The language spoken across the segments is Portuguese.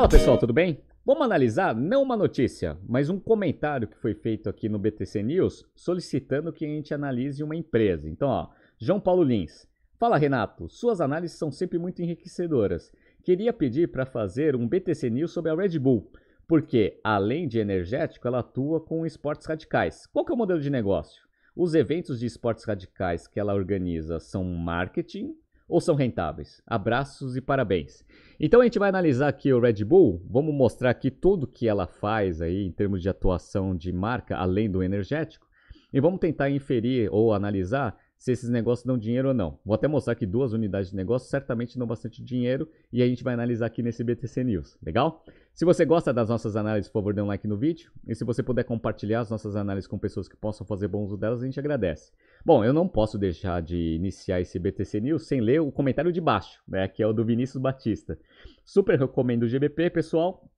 Fala pessoal, tudo bem? Vamos analisar não uma notícia, mas um comentário que foi feito aqui no BTC News solicitando que a gente analise uma empresa. Então, ó, João Paulo Lins. Fala Renato, suas análises são sempre muito enriquecedoras. Queria pedir para fazer um BTC News sobre a Red Bull, porque além de energético, ela atua com esportes radicais. Qual que é o modelo de negócio? Os eventos de esportes radicais que ela organiza são marketing ou são rentáveis? Abraços e parabéns. Então a gente vai analisar aqui o Red Bull, vamos mostrar aqui tudo que ela faz aí em termos de atuação de marca, além do energético, e vamos tentar inferir ou analisar se esses negócios dão dinheiro ou não. Vou até mostrar que duas unidades de negócio certamente dão bastante dinheiro e a gente vai analisar aqui nesse BTC News, legal? Se você gosta das nossas análises, por favor, dê um like no vídeo. E se você puder compartilhar as nossas análises com pessoas que possam fazer bom uso delas, a gente agradece. Bom, eu não posso deixar de iniciar esse BTC News sem ler o comentário de baixo, né, que é o do Vinícius Batista. Super recomendo o GBP, pessoal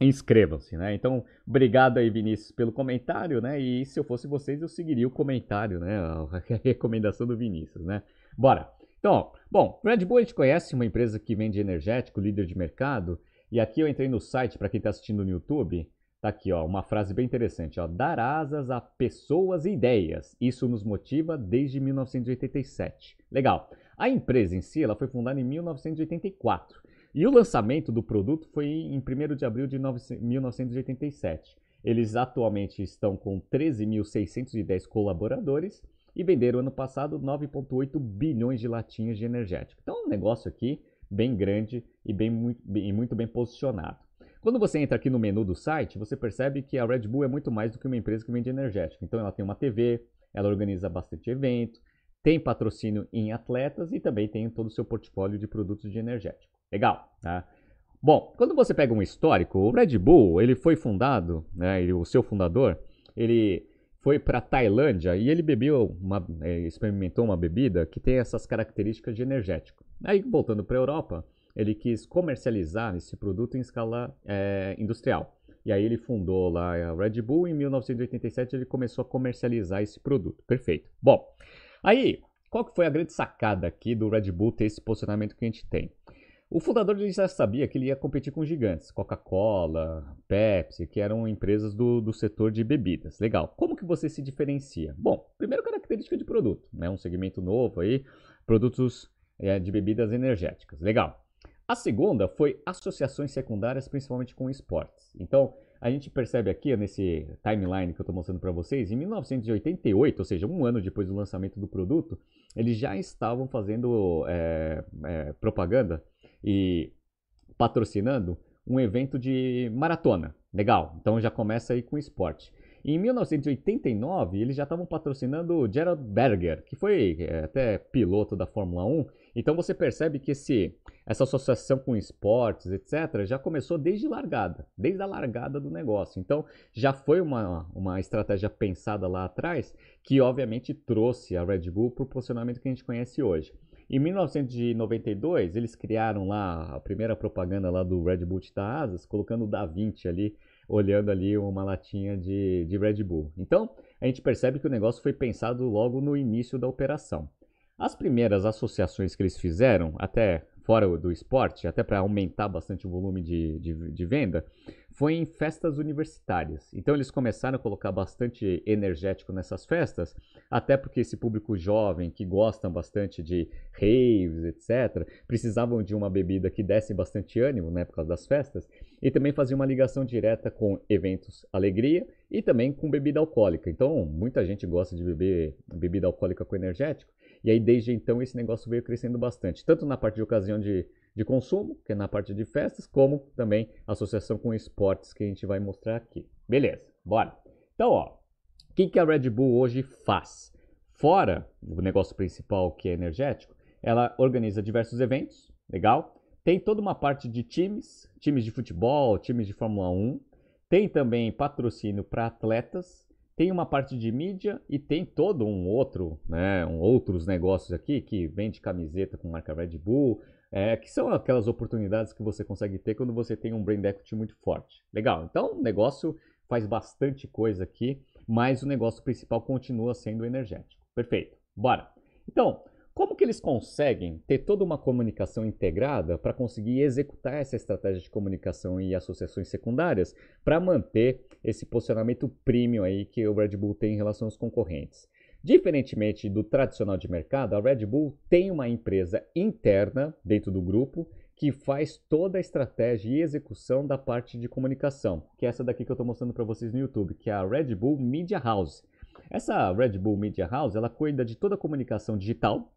inscrevam-se, né? Então, obrigado aí, Vinícius, pelo comentário, né? E se eu fosse vocês, eu seguiria o comentário, né? A recomendação do Vinícius, né? Bora! Então, bom, Red Bull a gente conhece uma empresa que vende energético, líder de mercado, e aqui eu entrei no site, para quem está assistindo no YouTube, tá aqui, ó, uma frase bem interessante, ó, dar asas a pessoas e ideias, isso nos motiva desde 1987. Legal. A empresa em si, ela foi fundada em 1984, e o lançamento do produto foi em 1 de abril de 1987. Eles atualmente estão com 13.610 colaboradores e venderam ano passado 9,8 bilhões de latinhas de energético. Então, um negócio aqui bem grande e bem, bem, muito bem posicionado. Quando você entra aqui no menu do site, você percebe que a Red Bull é muito mais do que uma empresa que vende energético. Então, ela tem uma TV, ela organiza bastante evento, tem patrocínio em atletas e também tem todo o seu portfólio de produtos de energético. Legal, tá? Bom, quando você pega um histórico, o Red Bull, ele foi fundado, né, ele, o seu fundador, ele foi para Tailândia e ele bebeu uma, é, experimentou uma bebida que tem essas características de energético. Aí, voltando para a Europa, ele quis comercializar esse produto em escala é, industrial. E aí ele fundou lá a Red Bull. Em 1987 ele começou a comercializar esse produto. Perfeito. Bom, aí qual que foi a grande sacada aqui do Red Bull ter esse posicionamento que a gente tem? O fundador já sabia que ele ia competir com gigantes, Coca-Cola, Pepsi, que eram empresas do, do setor de bebidas. Legal. Como que você se diferencia? Bom, primeiro característica de produto, né? Um segmento novo aí, produtos é, de bebidas energéticas. Legal. A segunda foi associações secundárias, principalmente com esportes. Então, a gente percebe aqui nesse timeline que eu estou mostrando para vocês, em 1988, ou seja, um ano depois do lançamento do produto, eles já estavam fazendo é, é, propaganda e patrocinando um evento de maratona. Legal, então já começa aí com esporte. Em 1989, eles já estavam patrocinando o Gerald Berger, que foi é, até piloto da Fórmula 1. Então você percebe que esse, essa associação com esportes, etc., já começou desde largada, desde a largada do negócio. Então já foi uma, uma estratégia pensada lá atrás, que obviamente trouxe a Red Bull para o posicionamento que a gente conhece hoje. Em 1992, eles criaram lá a primeira propaganda lá do Red Bull da Asas, colocando o Da Vinci ali, olhando ali uma latinha de, de Red Bull. Então, a gente percebe que o negócio foi pensado logo no início da operação. As primeiras associações que eles fizeram, até fora do esporte, até para aumentar bastante o volume de, de, de, venda, foi em festas universitárias. Então eles começaram a colocar bastante energético nessas festas, até porque esse público jovem que gostam bastante de raves, etc., precisavam de uma bebida que desse bastante ânimo né, por causa das festas, e também fazia uma ligação direta com eventos alegria e também com bebida alcoólica. Então muita gente gosta de beber bebida alcoólica com energético. E aí, desde então, esse negócio veio crescendo bastante, tanto na parte de ocasião de, de consumo, que é na parte de festas, como também associação com esportes, que a gente vai mostrar aqui. Beleza, bora. Então, ó, o que, que a Red Bull hoje faz? Fora o negócio principal, que é energético, ela organiza diversos eventos, legal? Tem toda uma parte de times, times de futebol, times de Fórmula 1. Tem também patrocínio para atletas, tem uma parte de mídia e tem todo um outro, né, um outros negócios aqui que vende camiseta com marca Red Bull, é, que são aquelas oportunidades que você consegue ter quando você tem um brand equity muito forte. Legal, então o negócio faz bastante coisa aqui, mas o negócio principal continua sendo energético. Perfeito, bora. Então, Como que eles conseguem ter toda uma comunicação integrada para conseguir executar essa estratégia de comunicação e associações secundárias para manter esse posicionamento premium aí que o Red Bull tem em relação aos concorrentes? Diferentemente do tradicional de mercado, a Red Bull tem uma empresa interna dentro do grupo que faz toda a estratégia e execução da parte de comunicação, que é essa daqui que eu estou mostrando para vocês no YouTube, que é a Red Bull Media House. Essa Red Bull Media House, ela cuida de toda a comunicação digital,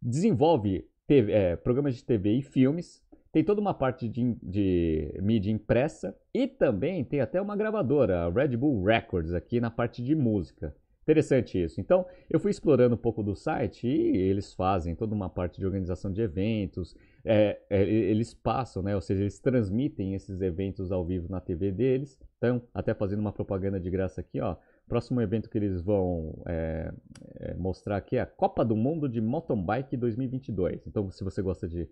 desenvolve TV, é, programas de TV e filmes, tem toda uma parte de, de, mídia impressa e também tem até uma gravadora, a Red Bull Records, aqui na parte de música. Interessante isso. Então, eu fui explorando um pouco do site e eles fazem toda uma parte de organização de eventos. É, é, eles passam, né? Ou seja, eles transmitem esses eventos ao vivo na TV deles. Então, até fazendo uma propaganda de graça aqui, ó. Próximo evento que eles vão é, é mostrar aqui é a Copa do Mundo de Mountain Bike 2022. Então, se você gosta de,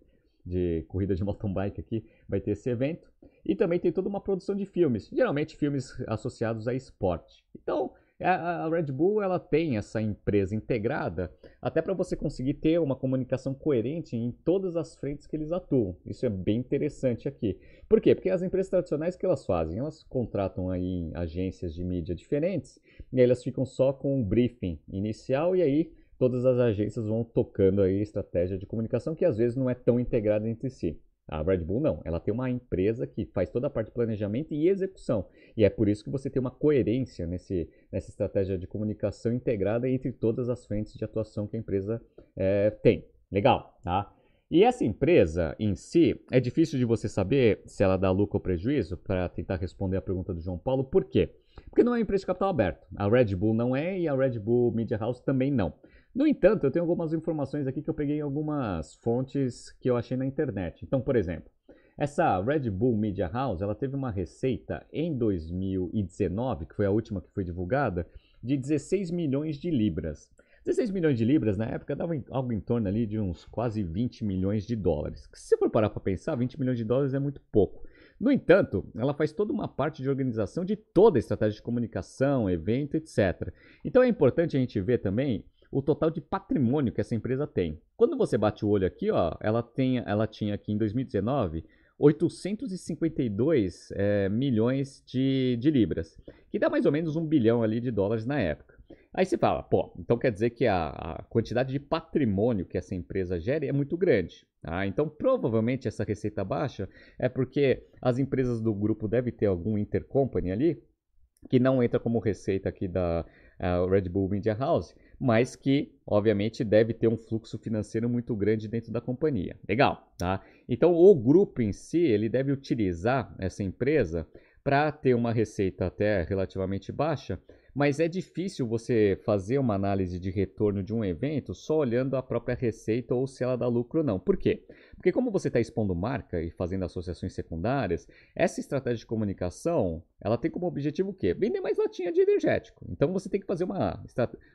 de corrida de mountain bike aqui, vai ter esse evento. E também tem toda uma produção de filmes, geralmente filmes associados a esporte. Então, a Red Bull ela tem essa empresa integrada até para você conseguir ter uma comunicação coerente em todas as frentes que eles atuam. Isso é bem interessante aqui. Por quê? Porque as empresas tradicionais que elas fazem, elas contratam aí agências de mídia diferentes e elas ficam só com um briefing inicial e aí todas as agências vão tocando aí estratégia de comunicação que às vezes não é tão integrada entre si. A Red Bull não, ela tem uma empresa que faz toda a parte de planejamento e execução. E é por isso que você tem uma coerência nesse, nessa estratégia de comunicação integrada entre todas as frentes de atuação que a empresa é, tem. Legal, tá? E essa empresa em si, é difícil de você saber se ela dá lucro ou prejuízo, para tentar responder a pergunta do João Paulo, por quê? Porque não é uma empresa de capital aberto. A Red Bull não é e a Red Bull Media House também não. No entanto, eu tenho algumas informações aqui que eu peguei em algumas fontes que eu achei na internet. Então, por exemplo, essa Red Bull Media House, ela teve uma receita em 2019, que foi a última que foi divulgada, de 16 milhões de libras. 16 milhões de libras na época dava algo em torno ali de uns quase 20 milhões de dólares. Se você for parar para pensar, 20 milhões de dólares é muito pouco. No entanto, ela faz toda uma parte de organização de toda a estratégia de comunicação, evento, etc. Então é importante a gente ver também o total de patrimônio que essa empresa tem. Quando você bate o olho aqui, ó, ela, tem, ela tinha aqui em 2019 852 é, milhões de, de libras, que dá mais ou menos um bilhão ali de dólares na época. Aí você fala, pô, então quer dizer que a, a quantidade de patrimônio que essa empresa gera é muito grande. Ah, então provavelmente essa receita baixa é porque as empresas do grupo devem ter algum intercompany ali que não entra como receita aqui da Red Bull Media House, mas que, obviamente, deve ter um fluxo financeiro muito grande dentro da companhia. Legal, tá? Então, o grupo em si, ele deve utilizar essa empresa para ter uma receita até relativamente baixa, mas é difícil você fazer uma análise de retorno de um evento só olhando a própria receita ou se ela dá lucro ou não. Por quê? Porque como você está expondo marca e fazendo associações secundárias, essa estratégia de comunicação, ela tem como objetivo o quê? Vender mais latinha de energético. Então você tem que fazer uma,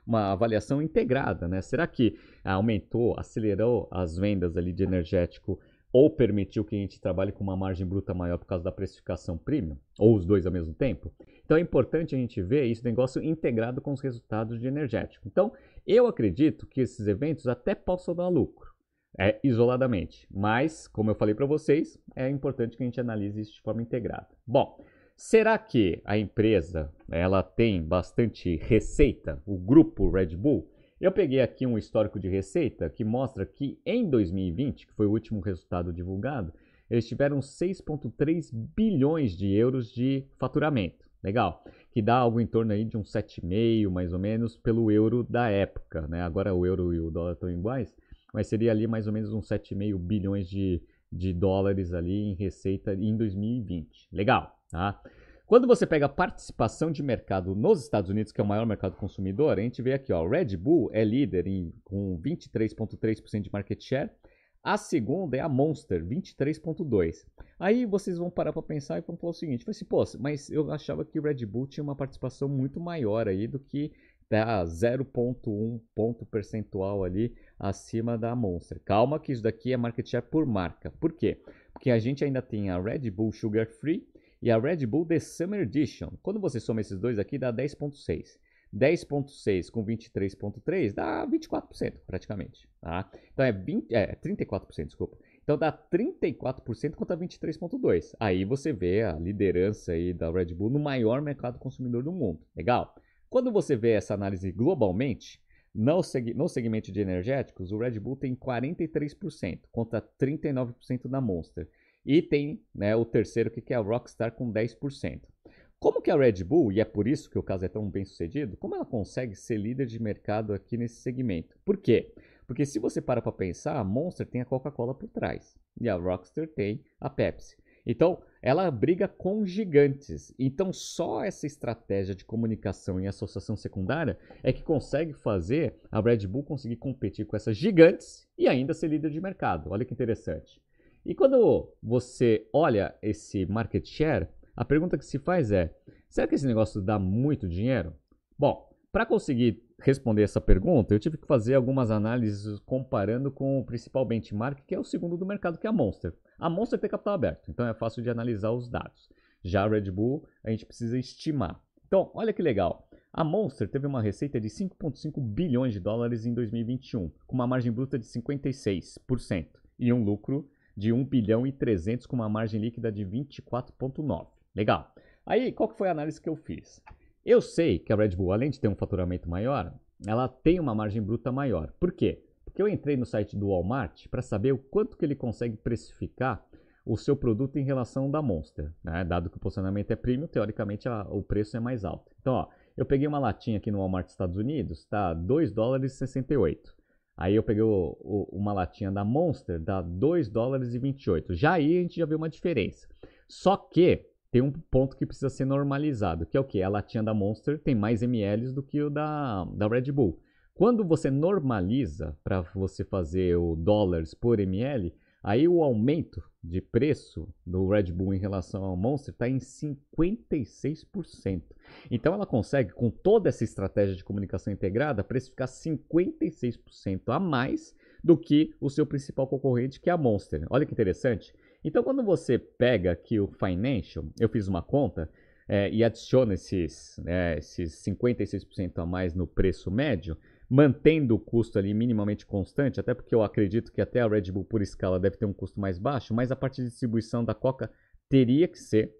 uma avaliação integrada, né? Será que aumentou, acelerou as vendas ali de energético ou permitiu que a gente trabalhe com uma margem bruta maior por causa da precificação premium, ou os dois ao mesmo tempo. Então é importante a gente ver esse negócio integrado com os resultados de energético. Então, eu acredito que esses eventos até possam dar lucro, é, isoladamente, mas, como eu falei para vocês, é importante que a gente analise isso de forma integrada. Bom, será que a empresa ela tem bastante receita, o grupo Red Bull? Eu peguei aqui um histórico de receita que mostra que em 2020, que foi o último resultado divulgado, eles tiveram 6,3 bilhões de euros de faturamento. Legal. Que dá algo em torno aí de uns 7,5 mais ou menos pelo euro da época. Né? Agora o euro e o dólar estão iguais, mas seria ali mais ou menos uns 7,5 bilhões de, de dólares ali em receita em 2020. Legal, tá? Quando você pega participação de mercado nos Estados Unidos, que é o maior mercado consumidor, a gente vê aqui, ó, Red Bull é líder em, com 23,3% de market share. A segunda é a Monster, 23,2%. Aí vocês vão parar para pensar e vão falar o seguinte: assim, Pô, mas eu achava que o Red Bull tinha uma participação muito maior aí do que tá 0,1 ponto percentual ali acima da Monster. Calma que isso daqui é market share por marca. Por quê? Porque a gente ainda tem a Red Bull Sugar Free e a Red Bull The Summer Edition. Quando você soma esses dois aqui, dá 10.6. 10,6 com 23,3 dá 24% praticamente. Tá? Então é, 20, é 34%, desculpa. Então dá 34% contra 23,2%. Aí você vê a liderança aí da Red Bull no maior mercado consumidor do mundo. Legal? Quando você vê essa análise globalmente, no, seg no segmento de energéticos, o Red Bull tem 43% contra 39% da Monster. E tem né, o terceiro que é a Rockstar com 10%. Como que a Red Bull, e é por isso que o caso é tão bem sucedido, como ela consegue ser líder de mercado aqui nesse segmento? Por quê? Porque se você para para pensar, a Monster tem a Coca-Cola por trás e a Rockstar tem a Pepsi. Então, ela briga com gigantes. Então, só essa estratégia de comunicação e associação secundária é que consegue fazer a Red Bull conseguir competir com essas gigantes e ainda ser líder de mercado. Olha que interessante. E quando você olha esse market share, a pergunta que se faz é: será que esse negócio dá muito dinheiro? Bom, para conseguir responder essa pergunta, eu tive que fazer algumas análises comparando com o principal benchmark, que é o segundo do mercado, que é a Monster. A Monster tem capital aberto, então é fácil de analisar os dados. Já a Red Bull, a gente precisa estimar. Então, olha que legal. A Monster teve uma receita de 5,5 bilhões de dólares em 2021, com uma margem bruta de 56% e um lucro de 1 bilhão e 300 com uma margem líquida de 24,9. Legal. Aí, qual que foi a análise que eu fiz? Eu sei que a Red Bull, além de ter um faturamento maior, ela tem uma margem bruta maior. Por quê? Porque eu entrei no site do Walmart para saber o quanto que ele consegue precificar o seu produto em relação da Monster. Né? Dado que o posicionamento é premium, teoricamente a, o preço é mais alto. Então, ó, eu peguei uma latinha aqui no Walmart Estados Unidos, tá 2 dólares e 68. Aí eu peguei o, o, uma latinha da Monster, dá 2 dólares e 28. Já aí a gente já vê uma diferença. Só que tem um ponto que precisa ser normalizado, que é o que? A latinha da Monster tem mais ml do que o da, da Red Bull. Quando você normaliza para você fazer o dólares por ml, aí o aumento de preço do Red Bull em relação ao Monster está em 56%. Então ela consegue, com toda essa estratégia de comunicação integrada, precificar 56% a mais do que o seu principal concorrente, que é a Monster. Olha que interessante. Então, quando você pega aqui o Financial, eu fiz uma conta é, e adiciona esses, né, esses 56% a mais no preço médio, mantendo o custo ali minimamente constante, até porque eu acredito que até a Red Bull por escala deve ter um custo mais baixo, mas a parte de distribuição da Coca teria que ser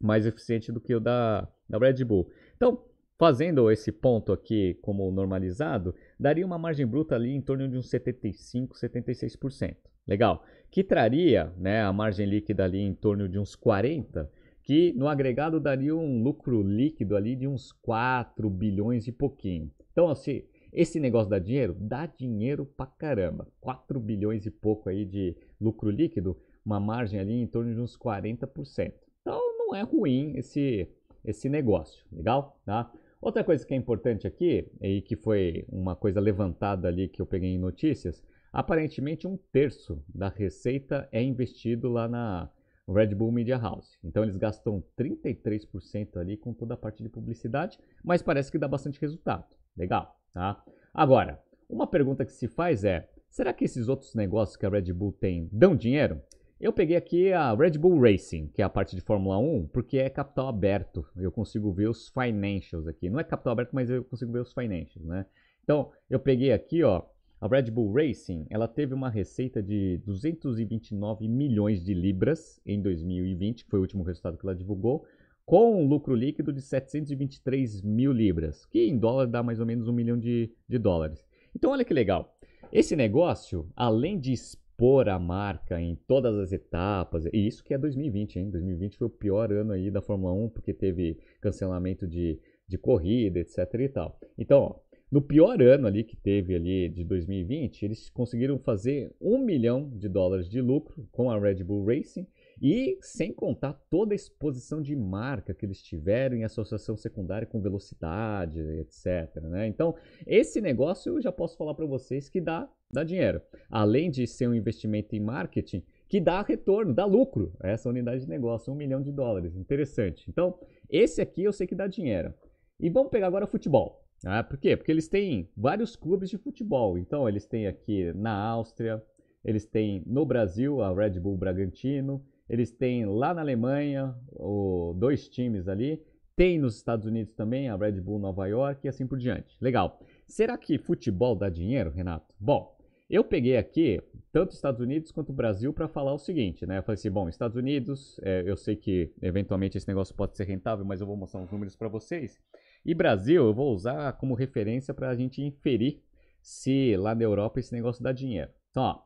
mais eficiente do que o da, da Red Bull. Então, fazendo esse ponto aqui como normalizado, daria uma margem bruta ali em torno de uns 75, 76%. Legal que traria né, a margem líquida ali em torno de uns 40, que no agregado daria um lucro líquido ali de uns 4 bilhões e pouquinho. Então, assim, esse negócio dá dinheiro? Dá dinheiro pra caramba. 4 bilhões e pouco aí de lucro líquido, uma margem ali em torno de uns 40%. Então, não é ruim esse, esse negócio, legal? Tá? Outra coisa que é importante aqui, e que foi uma coisa levantada ali que eu peguei em notícias, Aparentemente, um terço da receita é investido lá na Red Bull Media House. Então, eles gastam 33% ali com toda a parte de publicidade, mas parece que dá bastante resultado. Legal, tá? Agora, uma pergunta que se faz é: será que esses outros negócios que a Red Bull tem dão dinheiro? Eu peguei aqui a Red Bull Racing, que é a parte de Fórmula 1, porque é capital aberto. Eu consigo ver os financials aqui. Não é capital aberto, mas eu consigo ver os financials, né? Então, eu peguei aqui, ó, a Red Bull Racing, ela teve uma receita de 229 milhões de libras em 2020, que foi o último resultado que ela divulgou, com um lucro líquido de 723 mil libras, que em dólar dá mais ou menos um milhão de, de dólares. Então olha que legal. Esse negócio, além de expor a marca em todas as etapas, e isso que é 2020, hein? 2020 foi o pior ano aí da Fórmula 1, porque teve cancelamento de, de corrida, etc e tal. Então, ó, no pior ano ali que teve ali de 2020, eles conseguiram fazer um milhão de dólares de lucro com a Red Bull Racing e sem contar toda a exposição de marca que eles tiveram em associação secundária com velocidade, etc. Né? Então, esse negócio eu já posso falar para vocês que dá, dá dinheiro. Além de ser um investimento em marketing, que dá retorno, dá lucro. Essa unidade de negócio, um milhão de dólares. Interessante. Então, esse aqui eu sei que dá dinheiro. E vamos pegar agora futebol. Ah, por quê? Porque eles têm vários clubes de futebol. Então, eles têm aqui na Áustria, eles têm no Brasil a Red Bull Bragantino, eles têm lá na Alemanha o, dois times ali, Tem nos Estados Unidos também a Red Bull Nova York e assim por diante. Legal. Será que futebol dá dinheiro, Renato? Bom, eu peguei aqui tanto Estados Unidos quanto Brasil para falar o seguinte, né? Eu falei assim, bom, Estados Unidos, é, eu sei que eventualmente esse negócio pode ser rentável, mas eu vou mostrar uns números para vocês. E Brasil, eu vou usar como referência para a gente inferir se lá na Europa esse negócio dá dinheiro. Então, ó,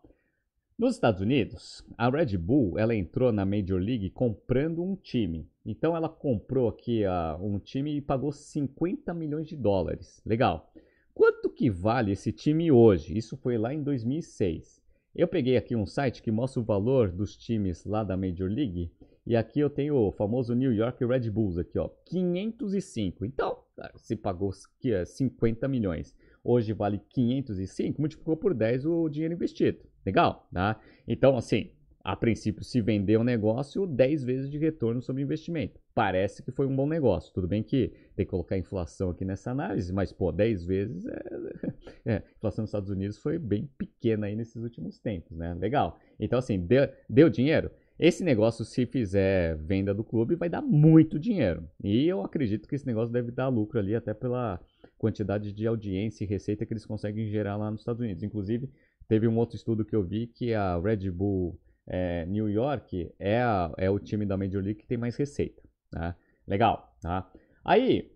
nos Estados Unidos, a Red Bull ela entrou na Major League comprando um time. Então ela comprou aqui uh, um time e pagou 50 milhões de dólares. Legal. Quanto que vale esse time hoje? Isso foi lá em 2006. Eu peguei aqui um site que mostra o valor dos times lá da Major League e aqui eu tenho o famoso New York Red Bulls aqui, ó, 505. Então, se pagou 50 é, milhões, hoje vale 505, multiplicou por 10 o dinheiro investido. Legal, tá? Então, assim, a princípio, se vender um negócio, 10 vezes de retorno sobre investimento. Parece que foi um bom negócio. Tudo bem que tem que colocar inflação aqui nessa análise, mas, pô, 10 vezes é... é. Inflação nos Estados Unidos foi bem pequena aí nesses últimos tempos, né? Legal. Então, assim, deu, deu dinheiro? Esse negócio, se fizer venda do clube, vai dar muito dinheiro. E eu acredito que esse negócio deve dar lucro ali, até pela quantidade de audiência e receita que eles conseguem gerar lá nos Estados Unidos. Inclusive, teve um outro estudo que eu vi que a Red Bull é, New York é, a, é o time da Major League que tem mais receita. Tá? Legal, tá? Aí,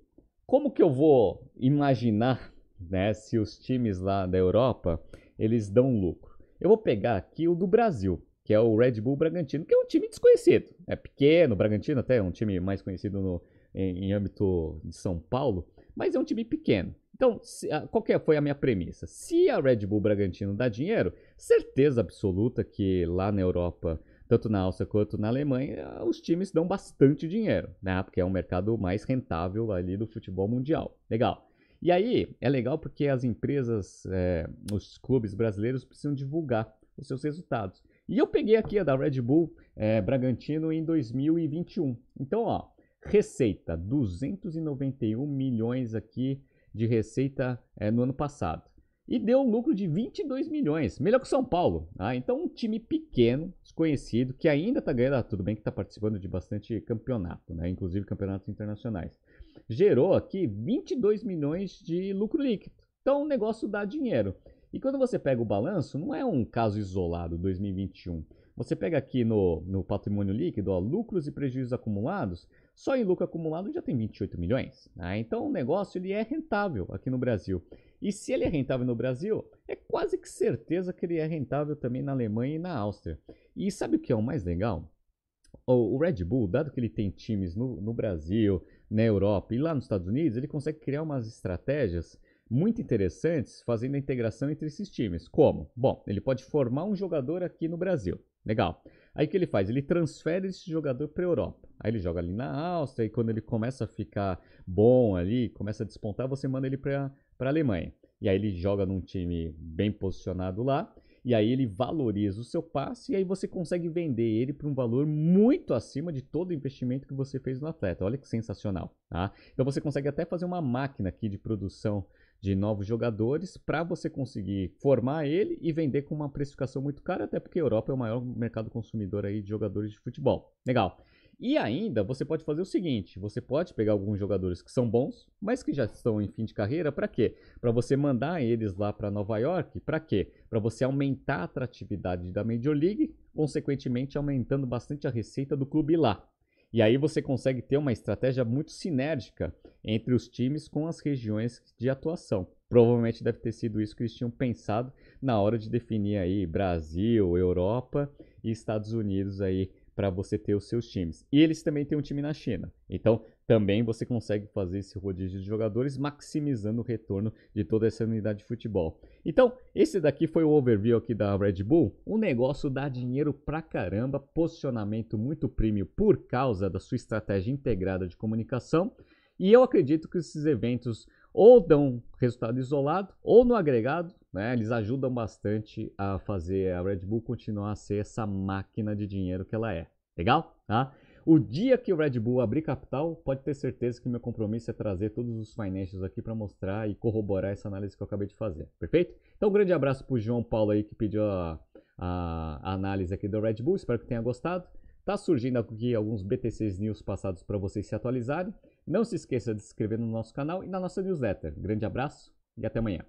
como que eu vou imaginar né, se os times lá da Europa eles dão lucro? Eu vou pegar aqui o do Brasil, que é o Red Bull Bragantino, que é um time desconhecido. É pequeno, o Bragantino até é um time mais conhecido no, em, em âmbito de São Paulo, mas é um time pequeno. Então, se, qual que foi a minha premissa? Se a Red Bull Bragantino dá dinheiro, certeza absoluta que lá na Europa, tanto na Áustria quanto na Alemanha, os times dão bastante dinheiro, né? Porque é um mercado mais rentável ali do futebol mundial. Legal. E aí, é legal porque as empresas, é, os clubes brasileiros precisam divulgar os seus resultados. E eu peguei aqui a da Red Bull é, Bragantino em 2021. Então, ó, receita 291 milhões aqui de receita é, no ano passado. E deu um lucro de 22 milhões, melhor que São Paulo. Ah, então, um time pequeno, desconhecido, que ainda está ganhando, ah, tudo bem que está participando de bastante campeonato, né? inclusive campeonatos internacionais. Gerou aqui 22 milhões de lucro líquido. Então, o negócio dá dinheiro. E quando você pega o balanço, não é um caso isolado 2021. Você pega aqui no, no patrimônio líquido, ó, lucros e prejuízos acumulados, só em lucro acumulado já tem 28 milhões. Né? Então o negócio ele é rentável aqui no Brasil. E se ele é rentável no Brasil, é quase que certeza que ele é rentável também na Alemanha e na Áustria. E sabe o que é o mais legal? O, Red Bull, dado que ele tem times no, no Brasil, na Europa e lá nos Estados Unidos, ele consegue criar umas estratégias muito interessantes fazendo a integração entre esses times. Como? Bom, ele pode formar um jogador aqui no Brasil. Legal. Aí o que ele faz? Ele transfere esse jogador para a Europa. Aí ele joga ali na Áustria e quando ele começa a ficar bom ali, começa a despontar, você manda ele para a Alemanha. E aí ele joga num time bem posicionado lá. E aí ele valoriza o seu passe e aí você consegue vender ele por um valor muito acima de todo o investimento que você fez no atleta. Olha que sensacional, tá? Então você consegue até fazer uma máquina aqui de produção de novos jogadores para você conseguir formar ele e vender com uma precificação muito cara, até porque a Europa é o maior mercado consumidor aí de jogadores de futebol. Legal. E ainda você pode fazer o seguinte: você pode pegar alguns jogadores que são bons, mas que já estão em fim de carreira, para quê? Para você mandar eles lá para Nova York, para quê? Para você aumentar a atratividade da Major League, consequentemente aumentando bastante a receita do clube lá. E aí você consegue ter uma estratégia muito sinérgica entre os times com as regiões de atuação. Provavelmente deve ter sido isso que eles tinham pensado na hora de definir aí Brasil, Europa e Estados Unidos aí para você ter os seus times. E eles também têm um time na China. Então, também você consegue fazer esse rodízio de jogadores, maximizando o retorno de toda essa unidade de futebol. Então, esse daqui foi o overview aqui da Red Bull. O negócio dá dinheiro pra caramba, posicionamento muito premium por causa da sua estratégia integrada de comunicação. E eu acredito que esses eventos ou dão resultado isolado ou no agregado, né, eles ajudam bastante a fazer a Red Bull continuar a ser essa máquina de dinheiro que ela é. Legal? Tá? O dia que o Red Bull abrir capital, pode ter certeza que meu compromisso é trazer todos os financials aqui para mostrar e corroborar essa análise que eu acabei de fazer. Perfeito? Então, um grande abraço para o João Paulo aí que pediu a, a, a análise aqui do Red Bull. Espero que tenha gostado. Tá surgindo aqui alguns BTCs News passados para vocês se atualizarem. Não se esqueça de se inscrever no nosso canal e na nossa newsletter. Grande abraço e até amanhã.